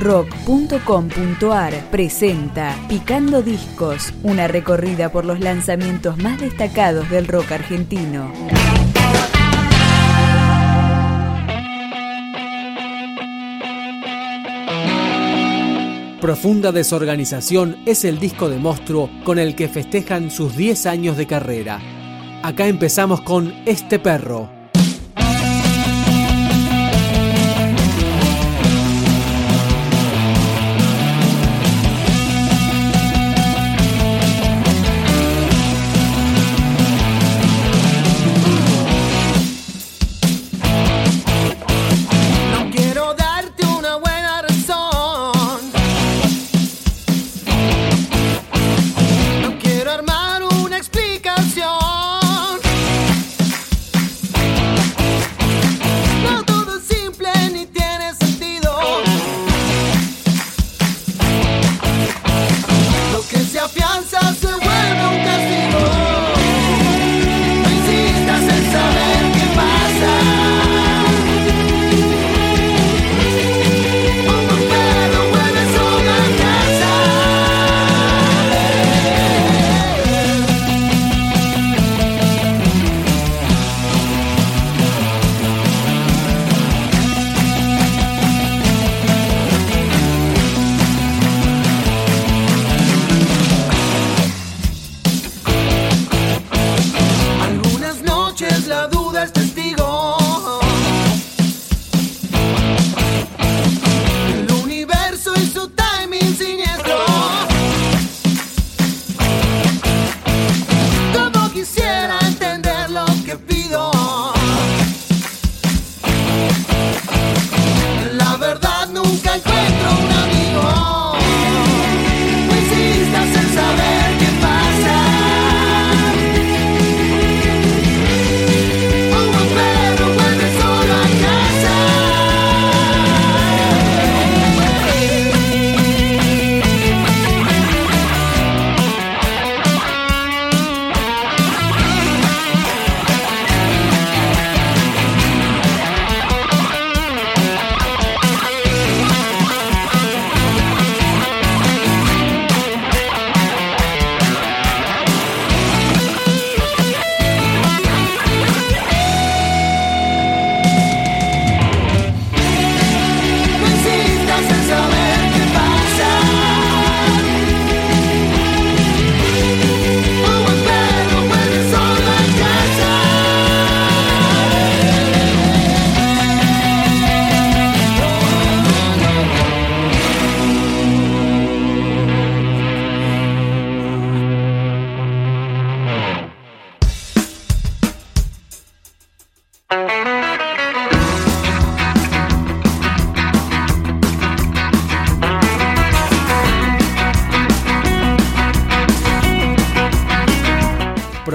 rock.com.ar presenta Picando Discos, una recorrida por los lanzamientos más destacados del rock argentino. Profunda Desorganización es el disco de monstruo con el que festejan sus 10 años de carrera. Acá empezamos con Este Perro.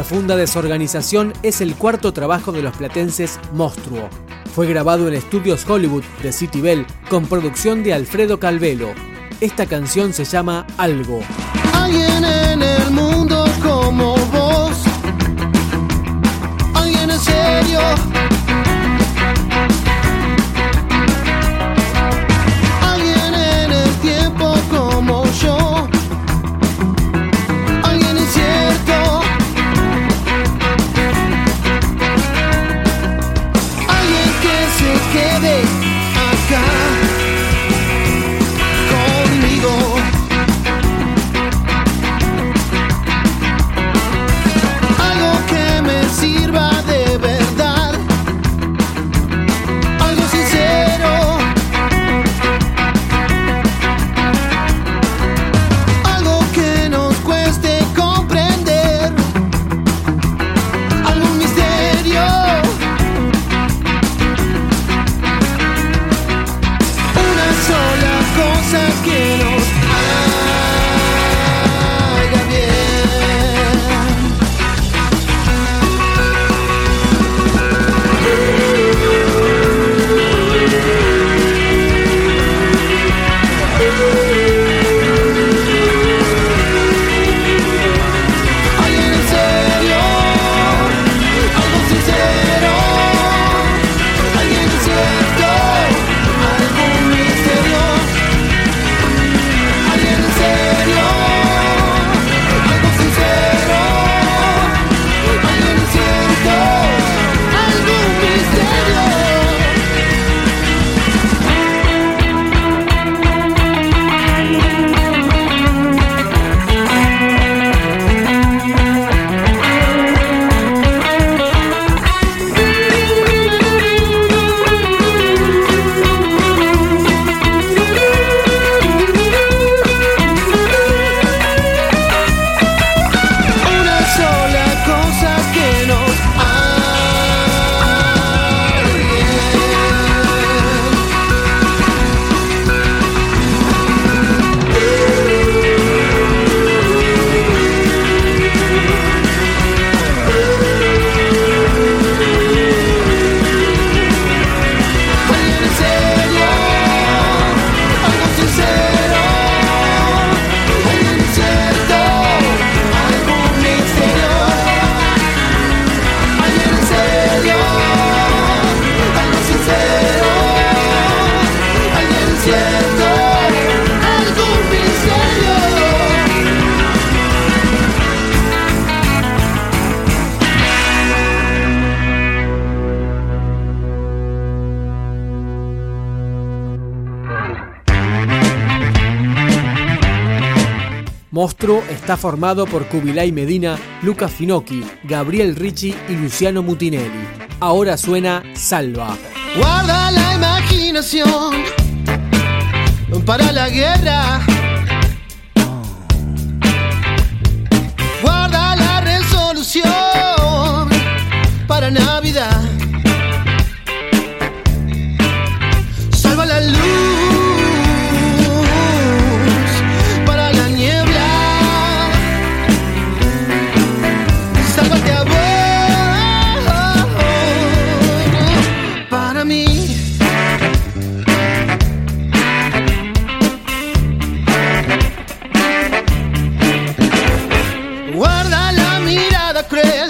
Profunda Desorganización es el cuarto trabajo de los platenses Monstruo. Fue grabado en estudios Hollywood de City Bell con producción de Alfredo Calvelo. Esta canción se llama Algo. Monstruo está formado por Kubilay Medina, Lucas Finocchi, Gabriel Ricci y Luciano Mutinelli. Ahora suena Salva. Guarda la imaginación para la guerra. Guarda la resolución para Navidad. Guarda la mirada cruel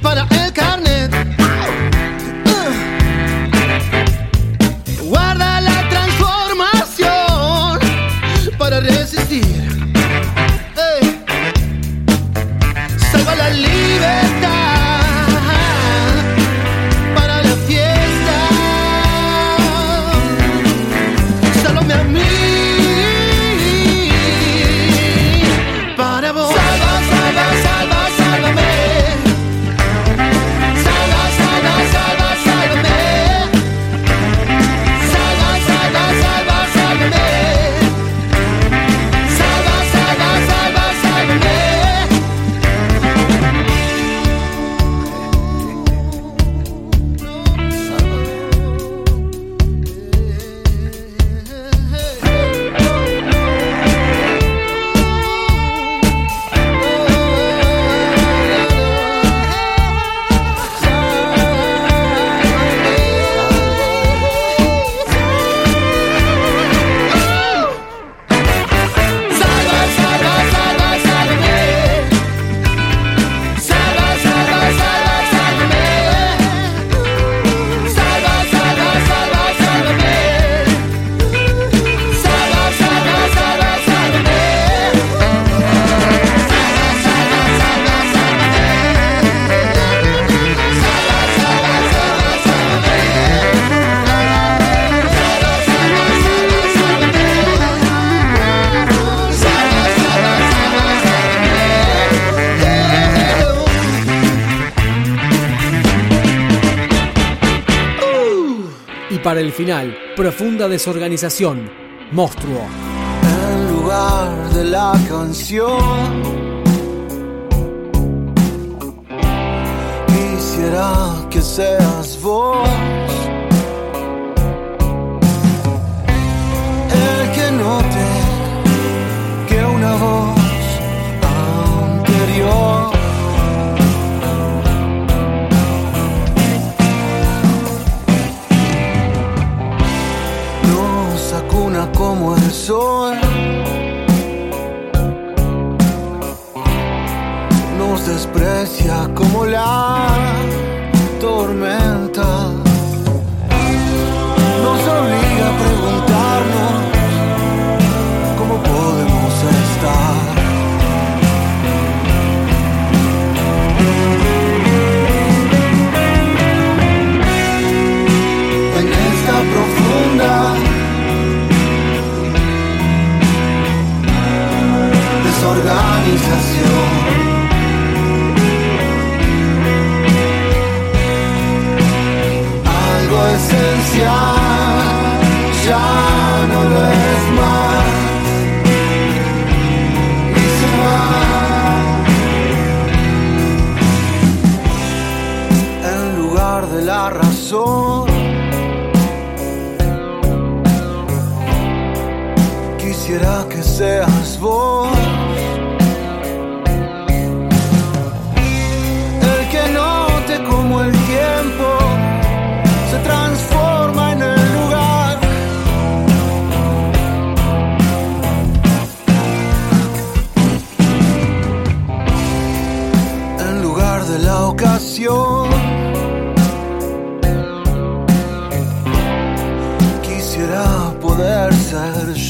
para el carnet. Y para el final, profunda desorganización, Monstruo. en lugar de la canción. Quisiera que seas vos el sol. Nos desprecia como la Algo esencial ya no lo es más. Y se. En lugar de la razón. Quisiera que seas vos Quisiera poder ser yo.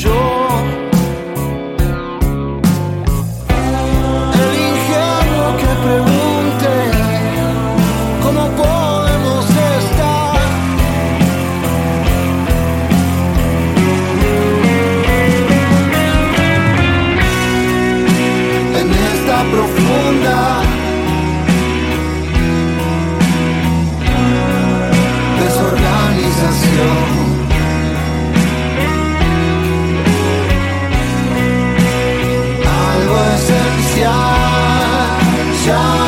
Yeah.